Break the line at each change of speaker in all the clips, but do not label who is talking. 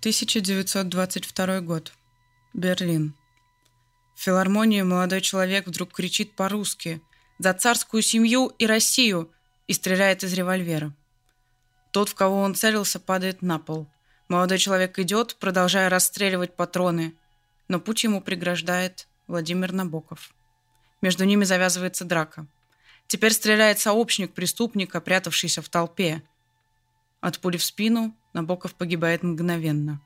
1922 год. Берлин. В филармонии молодой человек вдруг кричит по-русски «За царскую семью и Россию!» и стреляет из револьвера. Тот, в кого он целился, падает на пол. Молодой человек идет, продолжая расстреливать патроны, но путь ему преграждает Владимир Набоков. Между ними завязывается драка. Теперь стреляет сообщник преступника, прятавшийся в толпе. От пули в спину Набоков погибает мгновенно.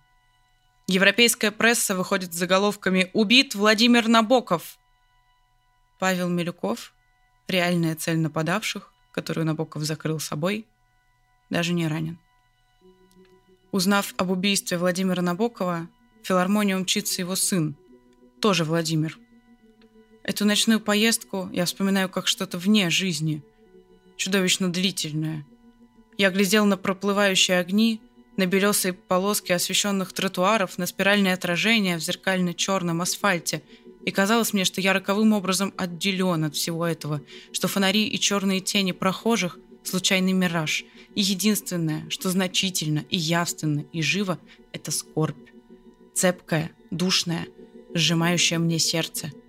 Европейская пресса выходит с заголовками «Убит Владимир Набоков!». Павел Милюков, реальная цель нападавших, которую Набоков закрыл собой, даже не ранен. Узнав об убийстве Владимира Набокова, в филармонию мчится его сын, тоже Владимир. Эту ночную поездку я вспоминаю как что-то вне жизни, чудовищно длительное. Я глядел на проплывающие огни, на белесые полоски освещенных тротуаров, на спиральное отражение в зеркально-черном асфальте, и казалось мне, что я роковым образом отделен от всего этого, что фонари и черные тени прохожих – случайный мираж, и единственное, что значительно и явственно и живо – это скорбь. Цепкая, душная, сжимающая мне сердце –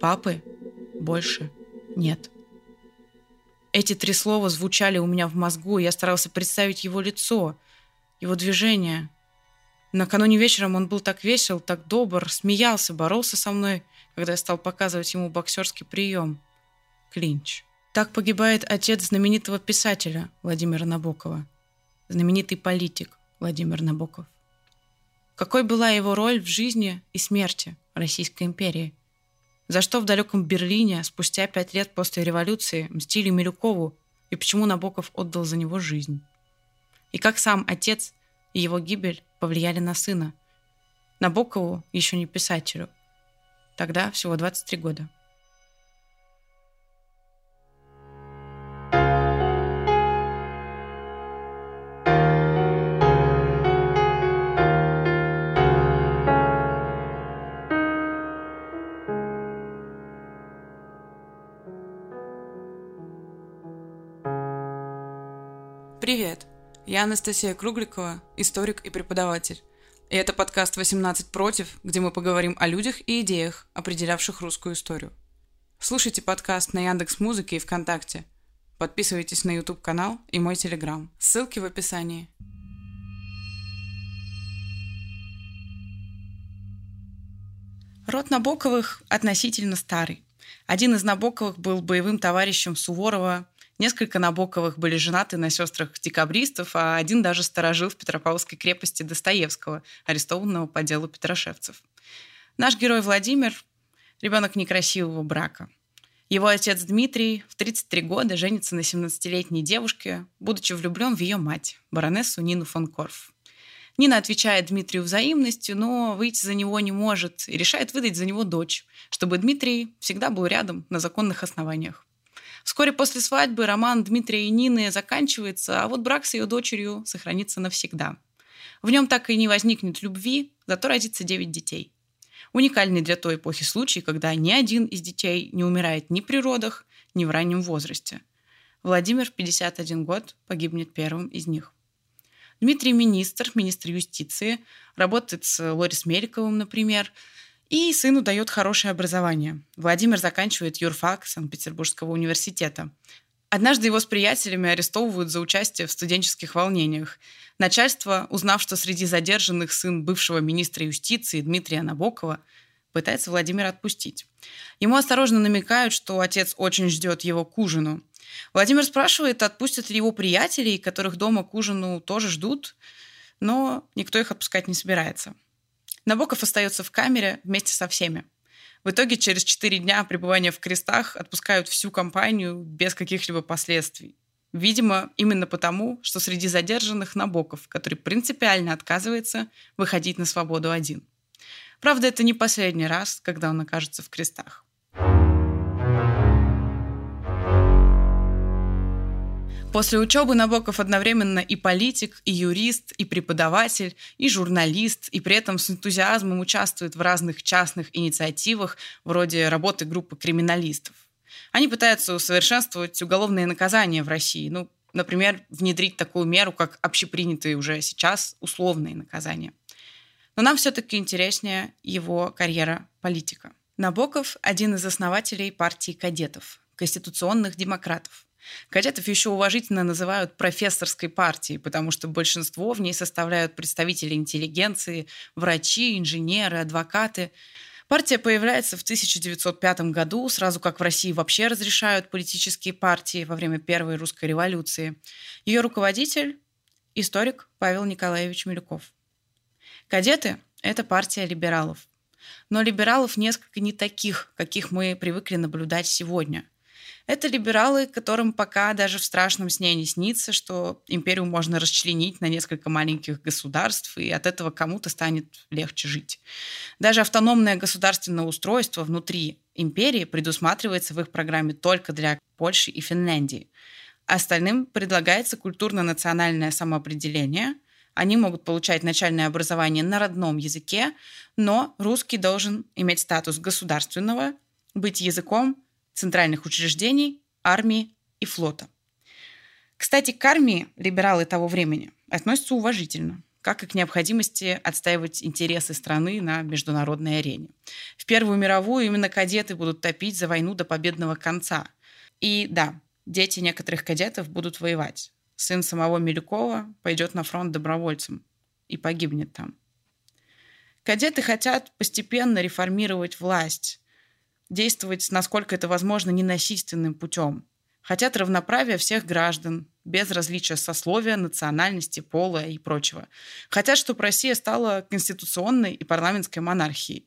Папы больше нет. Эти три слова звучали у меня в мозгу, и я старался представить его лицо, его движение. Накануне вечером он был так весел, так добр, смеялся, боролся со мной, когда я стал показывать ему боксерский прием. Клинч. Так погибает отец знаменитого писателя Владимира Набокова, знаменитый политик Владимир Набоков. Какой была его роль в жизни и смерти Российской империи? За что в далеком Берлине спустя пять лет после революции мстили Милюкову и почему Набоков отдал за него жизнь? И как сам отец и его гибель повлияли на сына? Набокову еще не писателю. Тогда всего 23 года.
Привет! Я Анастасия Кругликова, историк и преподаватель. И это подкаст «18 против», где мы поговорим о людях и идеях, определявших русскую историю. Слушайте подкаст на Яндекс Музыке и ВКонтакте. Подписывайтесь на YouTube канал и мой Телеграм. Ссылки в описании.
Род Набоковых относительно старый. Один из Набоковых был боевым товарищем Суворова Несколько Набоковых были женаты на сестрах декабристов, а один даже сторожил в Петропавловской крепости Достоевского, арестованного по делу Петрошевцев. Наш герой Владимир – ребенок некрасивого брака. Его отец Дмитрий в 33 года женится на 17-летней девушке, будучи влюблен в ее мать, баронессу Нину фон Корф. Нина отвечает Дмитрию взаимностью, но выйти за него не может и решает выдать за него дочь, чтобы Дмитрий всегда был рядом на законных основаниях. Вскоре после свадьбы роман Дмитрия и Нины заканчивается, а вот брак с ее дочерью сохранится навсегда. В нем так и не возникнет любви, зато родится 9 детей. Уникальный для той эпохи случай, когда ни один из детей не умирает ни при родах, ни в раннем возрасте. Владимир в 51 год погибнет первым из них. Дмитрий министр, министр юстиции, работает с Лорис Меликовым, например, и сыну дает хорошее образование. Владимир заканчивает юрфак Санкт-Петербургского университета. Однажды его с приятелями арестовывают за участие в студенческих волнениях. Начальство, узнав, что среди задержанных сын бывшего министра юстиции Дмитрия Набокова, пытается Владимира отпустить. Ему осторожно намекают, что отец очень ждет его к ужину. Владимир спрашивает, отпустят ли его приятелей, которых дома к ужину тоже ждут, но никто их отпускать не собирается. Набоков остается в камере вместе со всеми. В итоге через четыре дня пребывания в крестах отпускают всю компанию без каких-либо последствий. Видимо, именно потому, что среди задержанных Набоков, который принципиально отказывается выходить на свободу один. Правда, это не последний раз, когда он окажется в крестах. После учебы Набоков одновременно и политик, и юрист, и преподаватель, и журналист, и при этом с энтузиазмом участвует в разных частных инициативах вроде работы группы криминалистов. Они пытаются усовершенствовать уголовные наказания в России, ну, например, внедрить такую меру, как общепринятые уже сейчас условные наказания. Но нам все-таки интереснее его карьера политика. Набоков – один из основателей партии кадетов, конституционных демократов. Кадетов еще уважительно называют профессорской партией, потому что большинство в ней составляют представители интеллигенции, врачи, инженеры, адвокаты. Партия появляется в 1905 году, сразу как в России вообще разрешают политические партии во время Первой русской революции. Ее руководитель – историк Павел Николаевич Милюков. Кадеты – это партия либералов. Но либералов несколько не таких, каких мы привыкли наблюдать сегодня – это либералы, которым пока даже в страшном сне не снится, что империю можно расчленить на несколько маленьких государств, и от этого кому-то станет легче жить. Даже автономное государственное устройство внутри империи предусматривается в их программе только для Польши и Финляндии. Остальным предлагается культурно-национальное самоопределение. Они могут получать начальное образование на родном языке, но русский должен иметь статус государственного, быть языком центральных учреждений, армии и флота. Кстати, к армии либералы того времени относятся уважительно, как и к необходимости отстаивать интересы страны на международной арене. В Первую мировую именно кадеты будут топить за войну до победного конца. И да, дети некоторых кадетов будут воевать. Сын самого Милюкова пойдет на фронт добровольцем и погибнет там. Кадеты хотят постепенно реформировать власть, действовать, насколько это возможно, ненасильственным путем. Хотят равноправия всех граждан, без различия сословия, национальности, пола и прочего. Хотят, чтобы Россия стала конституционной и парламентской монархией.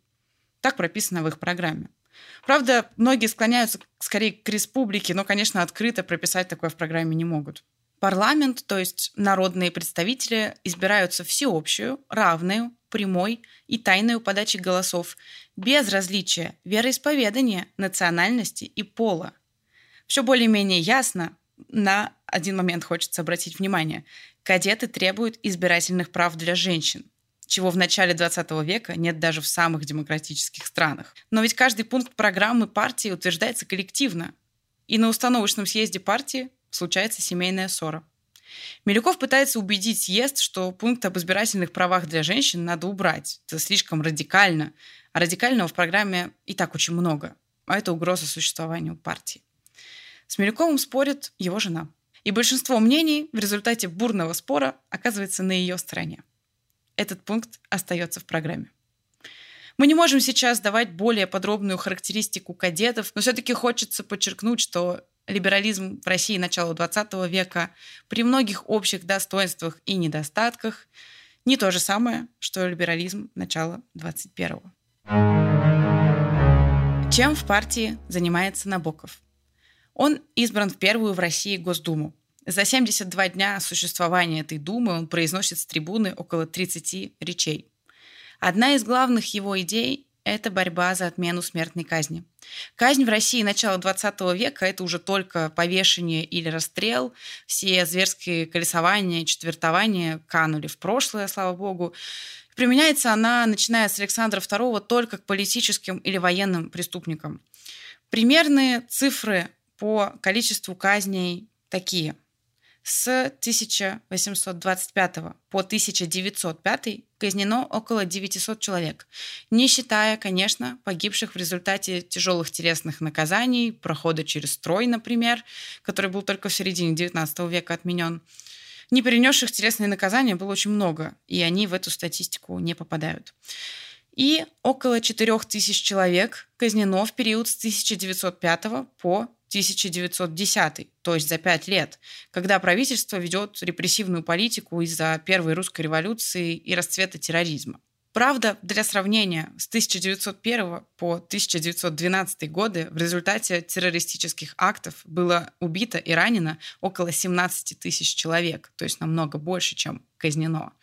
Так прописано в их программе. Правда, многие склоняются скорее к республике, но, конечно, открыто прописать такое в программе не могут. Парламент, то есть народные представители, избираются всеобщую, равную, прямой и тайной подачи голосов, без различия вероисповедания, национальности и пола. Все более-менее ясно, на один момент хочется обратить внимание. Кадеты требуют избирательных прав для женщин, чего в начале 20 века нет даже в самых демократических странах. Но ведь каждый пункт программы партии утверждается коллективно. И на установочном съезде партии случается семейная ссора. Милюков пытается убедить съезд, что пункт об избирательных правах для женщин надо убрать. Это слишком радикально. А радикального в программе и так очень много. А это угроза существованию партии. С Милюковым спорит его жена. И большинство мнений в результате бурного спора оказывается на ее стороне. Этот пункт остается в программе. Мы не можем сейчас давать более подробную характеристику кадетов, но все-таки хочется подчеркнуть, что либерализм в России начала XX века при многих общих достоинствах и недостатках не то же самое, что либерализм начала XXI. Чем в партии занимается Набоков? Он избран в первую в России Госдуму. За 72 дня существования этой думы он произносит с трибуны около 30 речей. Одна из главных его идей это борьба за отмену смертной казни. Казнь в России начала 20 века – это уже только повешение или расстрел. Все зверские колесования, четвертования канули в прошлое, слава богу. Применяется она, начиная с Александра II, только к политическим или военным преступникам. Примерные цифры по количеству казней такие. С 1825 по 1905 казнено около 900 человек, не считая, конечно, погибших в результате тяжелых телесных наказаний, прохода через строй, например, который был только в середине XIX века отменен. Не перенесших телесные наказания было очень много, и они в эту статистику не попадают. И около 4000 человек казнено в период с 1905 по 1910, то есть за пять лет, когда правительство ведет репрессивную политику из-за Первой русской революции и расцвета терроризма. Правда, для сравнения, с 1901 по 1912 годы в результате террористических актов было убито и ранено около 17 тысяч человек, то есть намного больше, чем казнено.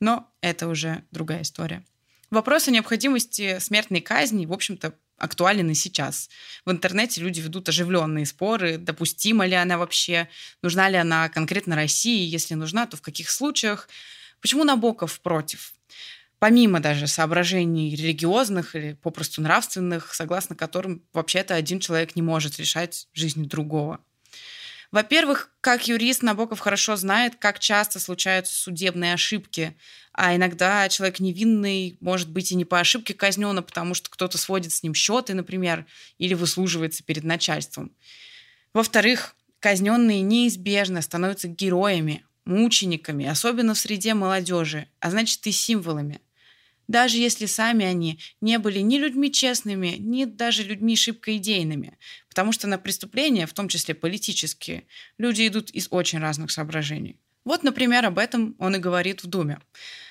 Но это уже другая история. Вопрос о необходимости смертной казни, в общем-то, актуален и сейчас. В интернете люди ведут оживленные споры, допустима ли она вообще, нужна ли она конкретно России, если нужна, то в каких случаях. Почему Набоков против? Помимо даже соображений религиозных или попросту нравственных, согласно которым вообще-то один человек не может решать жизнь другого. Во-первых, как юрист, Набоков хорошо знает, как часто случаются судебные ошибки, а иногда человек невинный, может быть, и не по ошибке казнен, а потому что кто-то сводит с ним счеты, например, или выслуживается перед начальством. Во-вторых, казненные неизбежно становятся героями, мучениками, особенно в среде молодежи, а значит и символами. Даже если сами они не были ни людьми честными, ни даже людьми шибко идейными. Потому что на преступления, в том числе политические, люди идут из очень разных соображений. Вот, например, об этом он и говорит в Думе.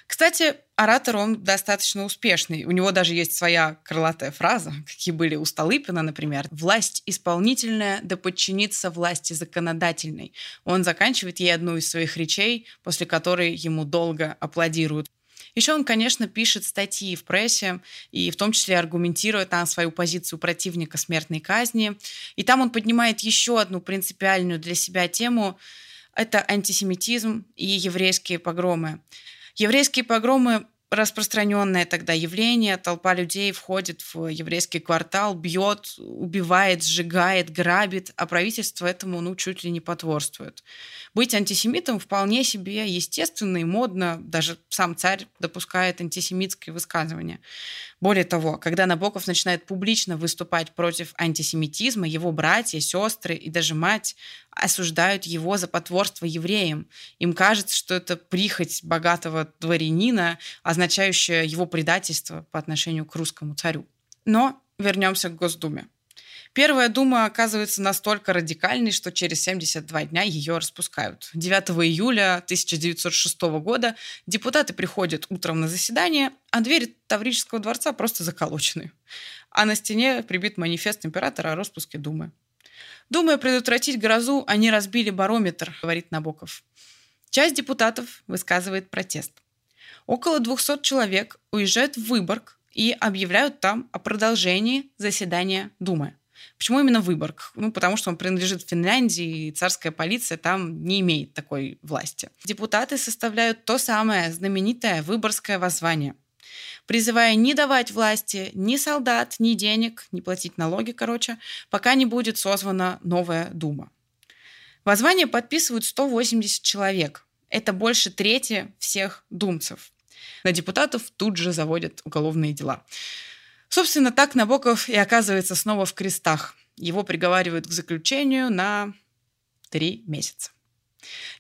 Кстати, оратор он достаточно успешный. У него даже есть своя крылатая фраза, какие были у Столыпина, например. «Власть исполнительная да подчинится власти законодательной». Он заканчивает ей одну из своих речей, после которой ему долго аплодируют. Еще он, конечно, пишет статьи в прессе и в том числе аргументирует там свою позицию противника смертной казни. И там он поднимает еще одну принципиальную для себя тему – это антисемитизм и еврейские погромы. Еврейские погромы распространенное тогда явление. Толпа людей входит в еврейский квартал, бьет, убивает, сжигает, грабит, а правительство этому ну, чуть ли не потворствует. Быть антисемитом вполне себе естественно и модно. Даже сам царь допускает антисемитские высказывания. Более того, когда Набоков начинает публично выступать против антисемитизма, его братья, сестры и даже мать осуждают его за потворство евреям. Им кажется, что это прихоть богатого дворянина, означающая его предательство по отношению к русскому царю. Но вернемся к Госдуме. Первая дума оказывается настолько радикальной, что через 72 дня ее распускают. 9 июля 1906 года депутаты приходят утром на заседание, а двери Таврического дворца просто заколочены. А на стене прибит манифест императора о распуске Думы. Думая предотвратить грозу, они разбили барометр, говорит Набоков. Часть депутатов высказывает протест. Около 200 человек уезжают в Выборг и объявляют там о продолжении заседания Думы. Почему именно Выборг? Ну, потому что он принадлежит Финляндии, и царская полиция там не имеет такой власти. Депутаты составляют то самое знаменитое Выборгское воззвание, призывая не давать власти ни солдат, ни денег, не платить налоги, короче, пока не будет созвана новая Дума. Воззвание подписывают 180 человек. Это больше трети всех думцев. На депутатов тут же заводят уголовные дела. Собственно, так Набоков и оказывается снова в крестах. Его приговаривают к заключению на три месяца.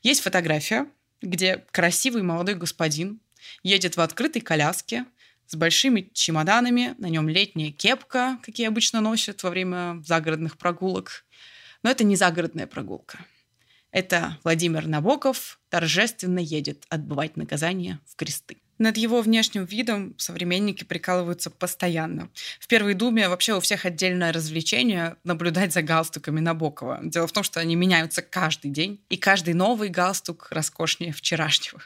Есть фотография, где красивый молодой господин едет в открытой коляске с большими чемоданами, на нем летняя кепка, какие обычно носят во время загородных прогулок. Но это не загородная прогулка. Это Владимир Набоков торжественно едет отбывать наказание в кресты. Над его внешним видом современники прикалываются постоянно. В Первой Думе вообще у всех отдельное развлечение наблюдать за галстуками Набокова. Дело в том, что они меняются каждый день, и каждый новый галстук роскошнее вчерашнего.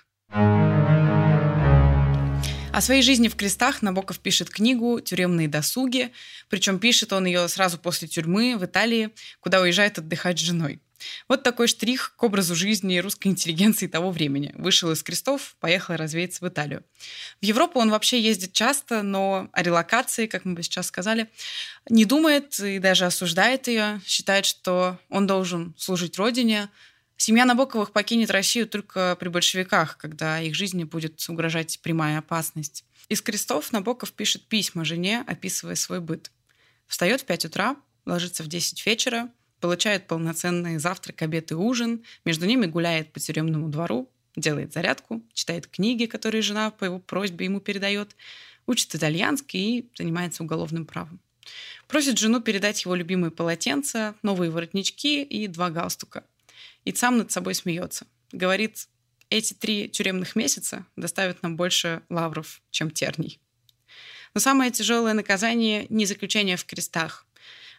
О своей жизни в крестах Набоков пишет книгу «Тюремные досуги», причем пишет он ее сразу после тюрьмы в Италии, куда уезжает отдыхать с женой. Вот такой штрих к образу жизни русской интеллигенции того времени. Вышел из крестов, поехал развеяться в Италию. В Европу он вообще ездит часто, но о релокации, как мы бы сейчас сказали, не думает и даже осуждает ее, считает, что он должен служить родине. Семья Набоковых покинет Россию только при большевиках, когда их жизни будет угрожать прямая опасность. Из крестов Набоков пишет письма жене, описывая свой быт. Встает в 5 утра, ложится в 10 вечера, получает полноценный завтрак, обед и ужин, между ними гуляет по тюремному двору, делает зарядку, читает книги, которые жена по его просьбе ему передает, учит итальянский и занимается уголовным правом. Просит жену передать его любимые полотенца, новые воротнички и два галстука. И сам над собой смеется. Говорит, эти три тюремных месяца доставят нам больше лавров, чем терний. Но самое тяжелое наказание не заключение в крестах,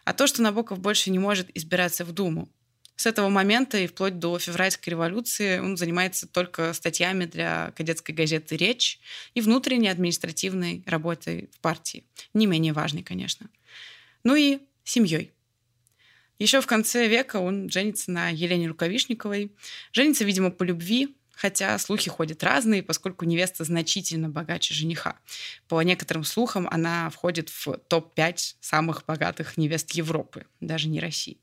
а то, что Набоков больше не может избираться в Думу. С этого момента и вплоть до февральской революции он занимается только статьями для кадетской газеты «Речь» и внутренней административной работой в партии. Не менее важной, конечно. Ну и семьей. Еще в конце века он женится на Елене Рукавишниковой. Женится, видимо, по любви, хотя слухи ходят разные, поскольку невеста значительно богаче жениха. По некоторым слухам, она входит в топ-5 самых богатых невест Европы, даже не России.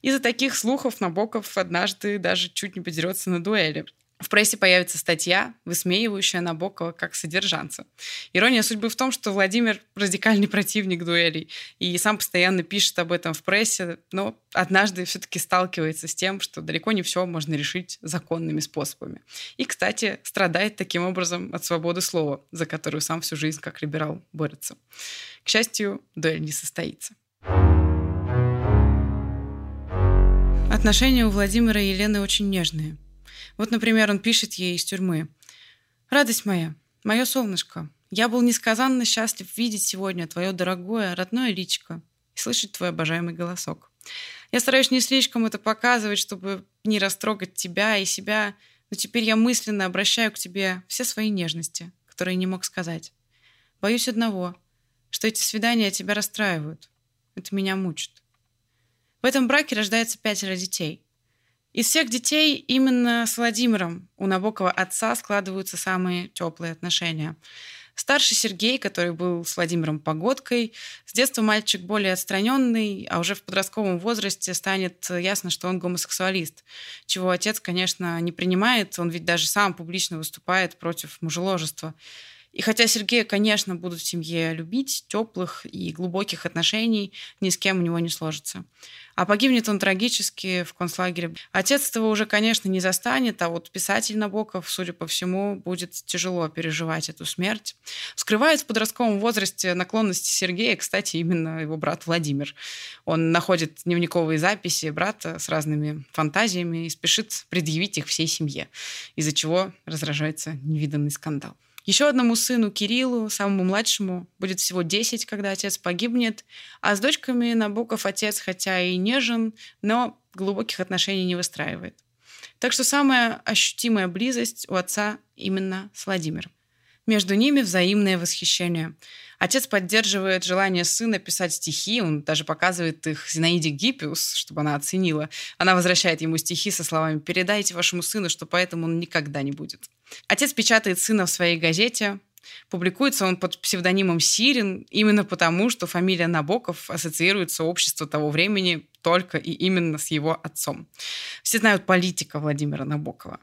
Из-за таких слухов Набоков однажды даже чуть не подерется на дуэли. В прессе появится статья, высмеивающая Набокова как содержанца. Ирония судьбы в том, что Владимир радикальный противник дуэлей и сам постоянно пишет об этом в прессе, но однажды все-таки сталкивается с тем, что далеко не все можно решить законными способами. И, кстати, страдает таким образом от свободы слова, за которую сам всю жизнь как либерал борется. К счастью, дуэль не состоится. Отношения у Владимира и Елены очень нежные – вот, например, он пишет ей из тюрьмы. «Радость моя, мое солнышко, я был несказанно счастлив видеть сегодня твое дорогое, родное личико и слышать твой обожаемый голосок. Я стараюсь не слишком это показывать, чтобы не растрогать тебя и себя, но теперь я мысленно обращаю к тебе все свои нежности, которые не мог сказать. Боюсь одного, что эти свидания тебя расстраивают. Это меня мучит. В этом браке рождается пятеро детей. Из всех детей именно с Владимиром у Набокова отца складываются самые теплые отношения. Старший Сергей, который был с Владимиром Погодкой, с детства мальчик более отстраненный, а уже в подростковом возрасте станет ясно, что он гомосексуалист, чего отец, конечно, не принимает, он ведь даже сам публично выступает против мужеложества. И хотя Сергея, конечно, будут в семье любить, теплых и глубоких отношений ни с кем у него не сложится. А погибнет он трагически в концлагере. Отец этого уже, конечно, не застанет, а вот писатель Набоков, судя по всему, будет тяжело переживать эту смерть. Скрывает в подростковом возрасте наклонности Сергея, кстати, именно его брат Владимир. Он находит дневниковые записи брата с разными фантазиями и спешит предъявить их всей семье, из-за чего разражается невиданный скандал. Еще одному сыну Кириллу, самому младшему, будет всего 10, когда отец погибнет, а с дочками Набоков отец, хотя и нежен, но глубоких отношений не выстраивает. Так что самая ощутимая близость у отца именно с Владимиром. Между ними взаимное восхищение. Отец поддерживает желание сына писать стихи, он даже показывает их Зинаиде Гиппиус, чтобы она оценила. Она возвращает ему стихи со словами «Передайте вашему сыну, что поэтому он никогда не будет». Отец печатает сына в своей газете, Публикуется он под псевдонимом Сирин именно потому, что фамилия Набоков ассоциируется обществу того времени только и именно с его отцом. Все знают политика Владимира Набокова.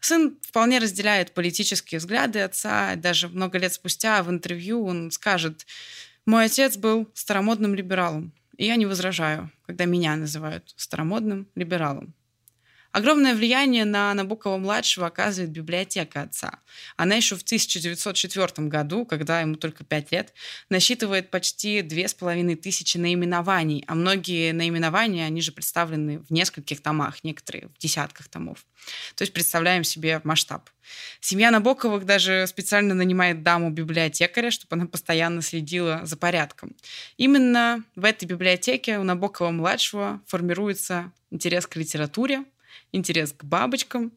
Сын вполне разделяет политические взгляды отца. Даже много лет спустя в интервью он скажет, «Мой отец был старомодным либералом, и я не возражаю, когда меня называют старомодным либералом. Огромное влияние на Набокова-младшего оказывает библиотека отца. Она еще в 1904 году, когда ему только 5 лет, насчитывает почти 2500 наименований, а многие наименования, они же представлены в нескольких томах, некоторые в десятках томов. То есть представляем себе масштаб. Семья Набоковых даже специально нанимает даму-библиотекаря, чтобы она постоянно следила за порядком. Именно в этой библиотеке у Набокова-младшего формируется интерес к литературе, интерес к бабочкам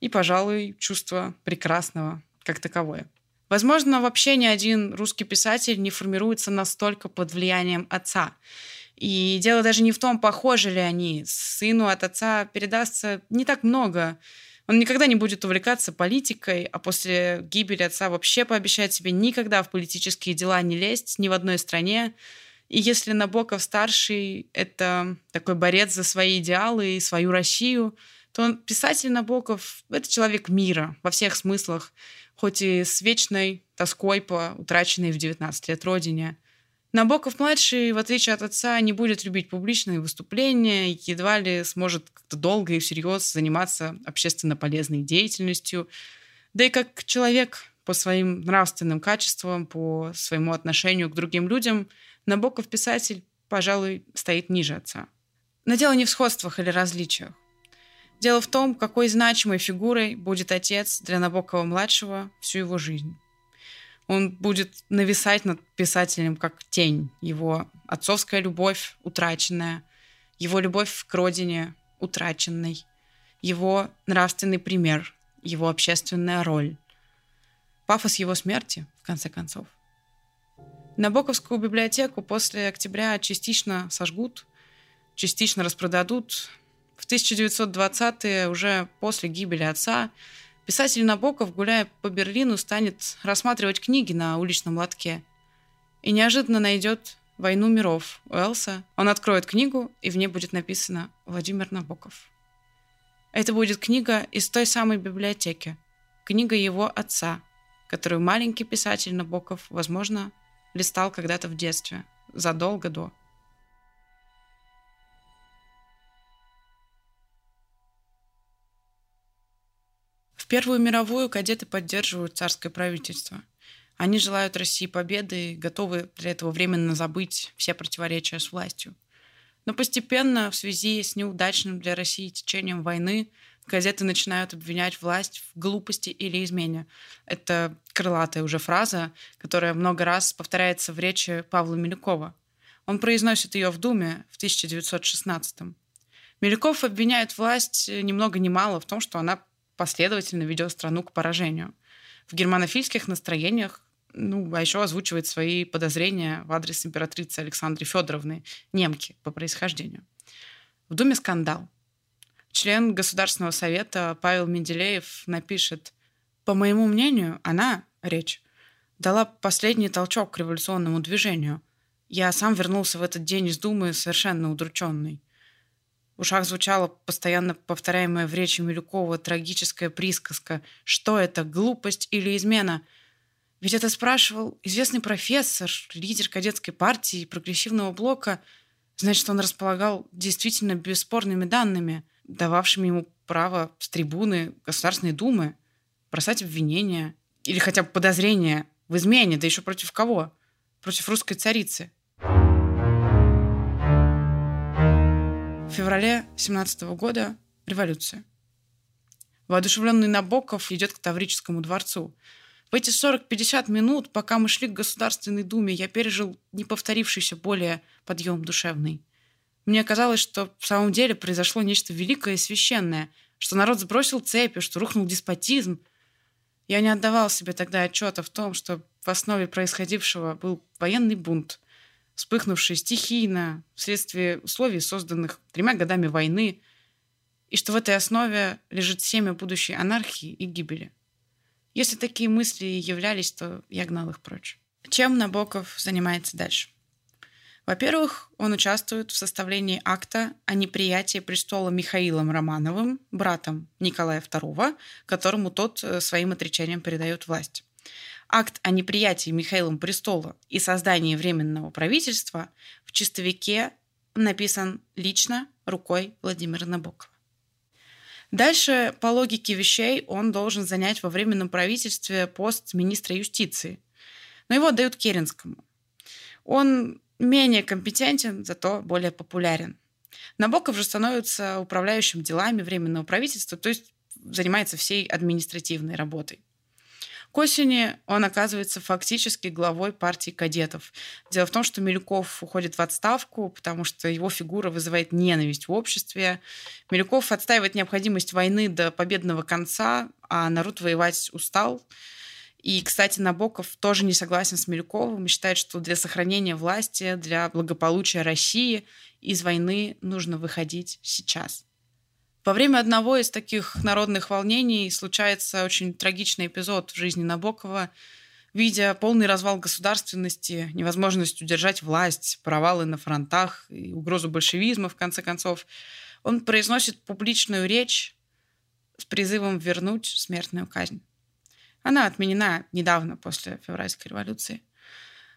и, пожалуй, чувство прекрасного как таковое. Возможно, вообще ни один русский писатель не формируется настолько под влиянием отца. И дело даже не в том, похожи ли они. Сыну от отца передастся не так много. Он никогда не будет увлекаться политикой, а после гибели отца вообще пообещает себе никогда в политические дела не лезть ни в одной стране, и если Набоков-старший — это такой борец за свои идеалы и свою Россию, то он, писатель Набоков — это человек мира во всех смыслах, хоть и с вечной тоской по утраченной в 19 лет родине. Набоков-младший, в отличие от отца, не будет любить публичные выступления и едва ли сможет как-то долго и всерьез заниматься общественно полезной деятельностью. Да и как человек по своим нравственным качествам, по своему отношению к другим людям — Набоков писатель, пожалуй, стоит ниже отца. Но дело не в сходствах или различиях. Дело в том, какой значимой фигурой будет отец для Набокова-младшего всю его жизнь. Он будет нависать над писателем как тень. Его отцовская любовь утраченная, его любовь к родине утраченной, его нравственный пример, его общественная роль. Пафос его смерти, в конце концов. Набоковскую библиотеку после октября частично сожгут, частично распродадут. В 1920-е, уже после гибели отца, писатель Набоков, гуляя по Берлину, станет рассматривать книги на уличном лотке и неожиданно найдет «Войну миров» Уэлса. Он откроет книгу, и в ней будет написано «Владимир Набоков». Это будет книга из той самой библиотеки, книга его отца, которую маленький писатель Набоков, возможно, листал когда-то в детстве, задолго до. В Первую мировую кадеты поддерживают царское правительство. Они желают России победы и готовы для этого временно забыть все противоречия с властью. Но постепенно, в связи с неудачным для России течением войны, газеты начинают обвинять власть в глупости или измене. Это крылатая уже фраза, которая много раз повторяется в речи Павла Милюкова. Он произносит ее в Думе в 1916 -м. Милюков обвиняет власть ни много ни мало в том, что она последовательно ведет страну к поражению. В германофильских настроениях ну, а еще озвучивает свои подозрения в адрес императрицы Александры Федоровны, немки по происхождению. В Думе скандал. Член Государственного совета Павел Менделеев напишет, «По моему мнению, она, речь, дала последний толчок к революционному движению. Я сам вернулся в этот день из Думы совершенно удрученный. В ушах звучала постоянно повторяемая в речи Милюкова трагическая присказка «Что это, глупость или измена?» Ведь это спрашивал известный профессор, лидер кадетской партии и прогрессивного блока. Значит, он располагал действительно бесспорными данными, дававшими ему право с трибуны Государственной Думы бросать обвинения или хотя бы подозрения в измене, да еще против кого? Против русской царицы. В феврале 17 года революция. Воодушевленный Набоков идет к Таврическому дворцу. В эти 40-50 минут, пока мы шли к Государственной Думе, я пережил неповторившийся более подъем душевный. Мне казалось, что в самом деле произошло нечто великое и священное, что народ сбросил цепи, что рухнул деспотизм. Я не отдавал себе тогда отчета в том, что в основе происходившего был военный бунт, вспыхнувший стихийно вследствие условий, созданных тремя годами войны, и что в этой основе лежит семя будущей анархии и гибели. Если такие мысли являлись, то я гнал их прочь. Чем Набоков занимается дальше? Во-первых, он участвует в составлении акта о неприятии престола Михаилом Романовым, братом Николая II, которому тот э, своим отречением передает власть. Акт о неприятии Михаилом престола и создании Временного правительства в чистовике написан лично рукой Владимира Набокова. Дальше, по логике вещей, он должен занять во Временном правительстве пост министра юстиции. Но его отдают Керенскому. Он менее компетентен, зато более популярен. Набоков же становится управляющим делами Временного правительства, то есть занимается всей административной работой. К осени он оказывается фактически главой партии кадетов. Дело в том, что Милюков уходит в отставку, потому что его фигура вызывает ненависть в обществе. Милюков отстаивает необходимость войны до победного конца, а народ воевать устал. И, кстати, Набоков тоже не согласен с Милюковым и считает, что для сохранения власти, для благополучия России из войны нужно выходить сейчас. Во время одного из таких народных волнений случается очень трагичный эпизод в жизни Набокова. Видя полный развал государственности, невозможность удержать власть, провалы на фронтах и угрозу большевизма, в конце концов, он произносит публичную речь с призывом вернуть смертную казнь. Она отменена недавно, после февральской революции.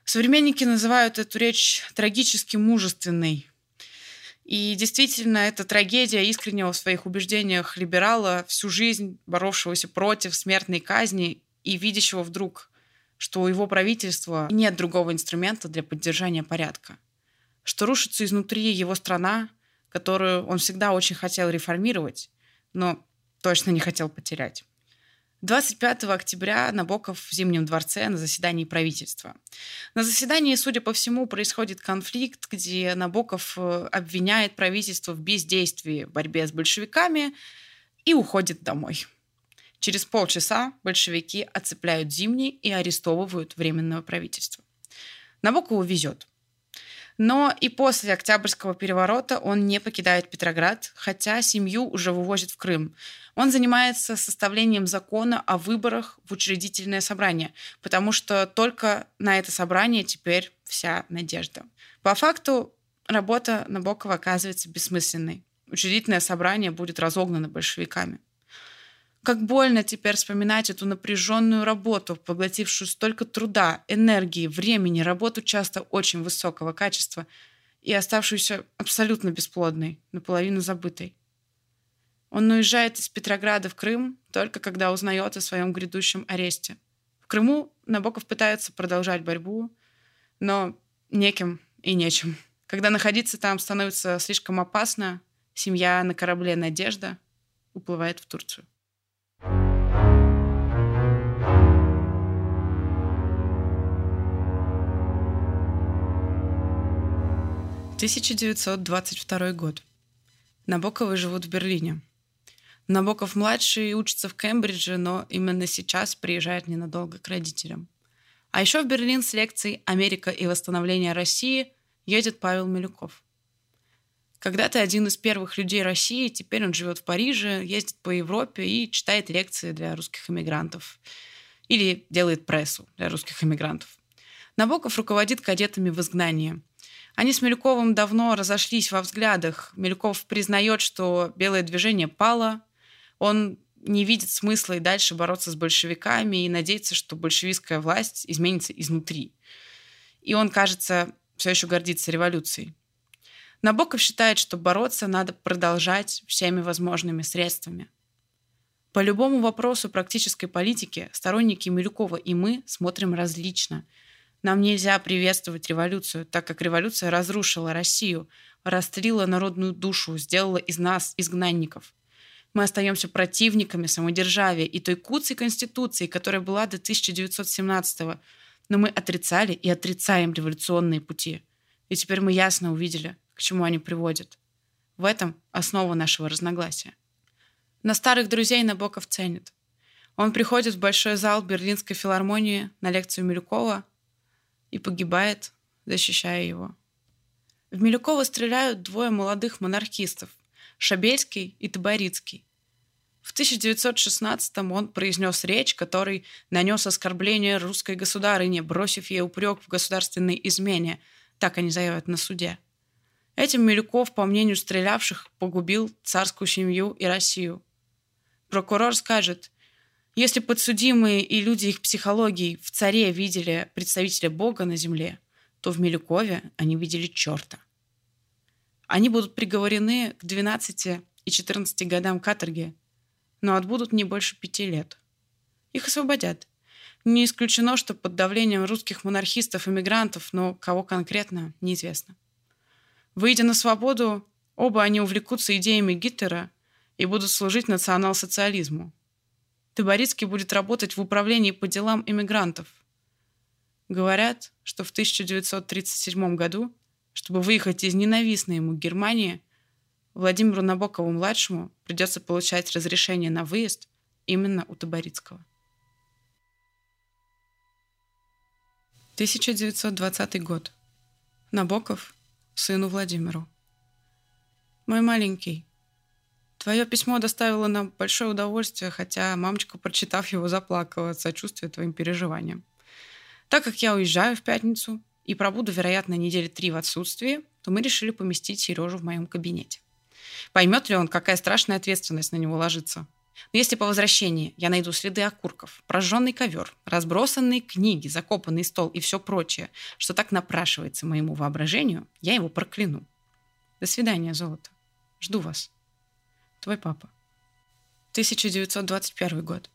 Современники называют эту речь трагически мужественной, и действительно, это трагедия искреннего в своих убеждениях либерала, всю жизнь боровшегося против смертной казни и видящего вдруг, что у его правительства нет другого инструмента для поддержания порядка, что рушится изнутри его страна, которую он всегда очень хотел реформировать, но точно не хотел потерять. 25 октября Набоков в Зимнем дворце на заседании правительства. На заседании, судя по всему, происходит конфликт, где Набоков э, обвиняет правительство в бездействии в борьбе с большевиками и уходит домой. Через полчаса большевики оцепляют Зимний и арестовывают Временного правительства. Набокову везет. Но и после Октябрьского переворота он не покидает Петроград, хотя семью уже вывозят в Крым. Он занимается составлением закона о выборах в учредительное собрание, потому что только на это собрание теперь вся надежда. По факту работа Набокова оказывается бессмысленной. Учредительное собрание будет разогнано большевиками. Как больно теперь вспоминать эту напряженную работу, поглотившую столько труда, энергии, времени, работу часто очень высокого качества и оставшуюся абсолютно бесплодной, наполовину забытой. Он уезжает из Петрограда в Крым только когда узнает о своем грядущем аресте. В Крыму Набоков пытается продолжать борьбу, но неким и нечем. Когда находиться там становится слишком опасно, семья на корабле «Надежда» уплывает в Турцию. 1922 год. Набоковы живут в Берлине. Набоков-младший учится в Кембридже, но именно сейчас приезжает ненадолго к родителям. А еще в Берлин с лекцией «Америка и восстановление России» едет Павел Милюков. Когда-то один из первых людей России, теперь он живет в Париже, ездит по Европе и читает лекции для русских иммигрантов. Или делает прессу для русских иммигрантов. Набоков руководит кадетами в изгнании – они с Милюковым давно разошлись во взглядах. Милюков признает, что белое движение пало. Он не видит смысла и дальше бороться с большевиками и надеется, что большевистская власть изменится изнутри. И он, кажется, все еще гордится революцией. Набоков считает, что бороться надо продолжать всеми возможными средствами. По любому вопросу практической политики сторонники Милюкова и мы смотрим различно – нам нельзя приветствовать революцию, так как революция разрушила Россию, растлила народную душу, сделала из нас изгнанников. Мы остаемся противниками самодержавия и той куцей конституции, которая была до 1917-го. Но мы отрицали и отрицаем революционные пути. И теперь мы ясно увидели, к чему они приводят. В этом основа нашего разногласия. На старых друзей Набоков ценит. Он приходит в большой зал Берлинской филармонии на лекцию Милюкова – и погибает, защищая его. В Милюкова стреляют двое молодых монархистов – Шабельский и Таборицкий. В 1916-м он произнес речь, который нанес оскорбление русской государыне, бросив ей упрек в государственной измене. Так они заявят на суде. Этим Милюков, по мнению стрелявших, погубил царскую семью и Россию. Прокурор скажет – если подсудимые и люди их психологии в царе видели представителя Бога на земле, то в Милюкове они видели черта. Они будут приговорены к 12 и 14 годам каторги, но отбудут не больше пяти лет. Их освободят. Не исключено, что под давлением русских монархистов и мигрантов, но кого конкретно, неизвестно. Выйдя на свободу, оба они увлекутся идеями Гитлера и будут служить национал-социализму, Таборицкий будет работать в управлении по делам иммигрантов. Говорят, что в 1937 году, чтобы выехать из ненавистной ему Германии, Владимиру Набокову-младшему придется получать разрешение на выезд именно у Таборицкого. 1920 год. Набоков сыну Владимиру. Мой маленький, Твое письмо доставило нам большое удовольствие, хотя мамочка, прочитав его, заплакала от сочувствия твоим переживаниям. Так как я уезжаю в пятницу и пробуду, вероятно, недели три в отсутствии, то мы решили поместить Сережу в моем кабинете. Поймет ли он, какая страшная ответственность на него ложится? Но если по возвращении я найду следы окурков, прожженный ковер, разбросанные книги, закопанный стол и все прочее, что так напрашивается моему воображению, я его прокляну. До свидания, золото. Жду вас. Твой папа. 1921 год.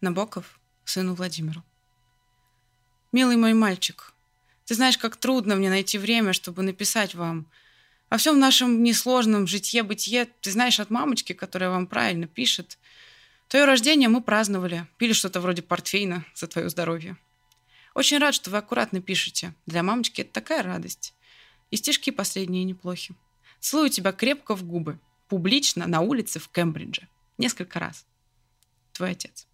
Набоков, сыну Владимиру. Милый мой мальчик, ты знаешь, как трудно мне найти время, чтобы написать вам. О всем нашем несложном житье-бытие ты знаешь от мамочки, которая вам правильно пишет. Твое рождение мы праздновали, пили что-то вроде портфейна за твое здоровье. Очень рад, что вы аккуратно пишете. Для мамочки это такая радость. И стишки последние неплохи. Целую тебя крепко в губы публично на улице в Кембридже. Несколько раз. Твой отец.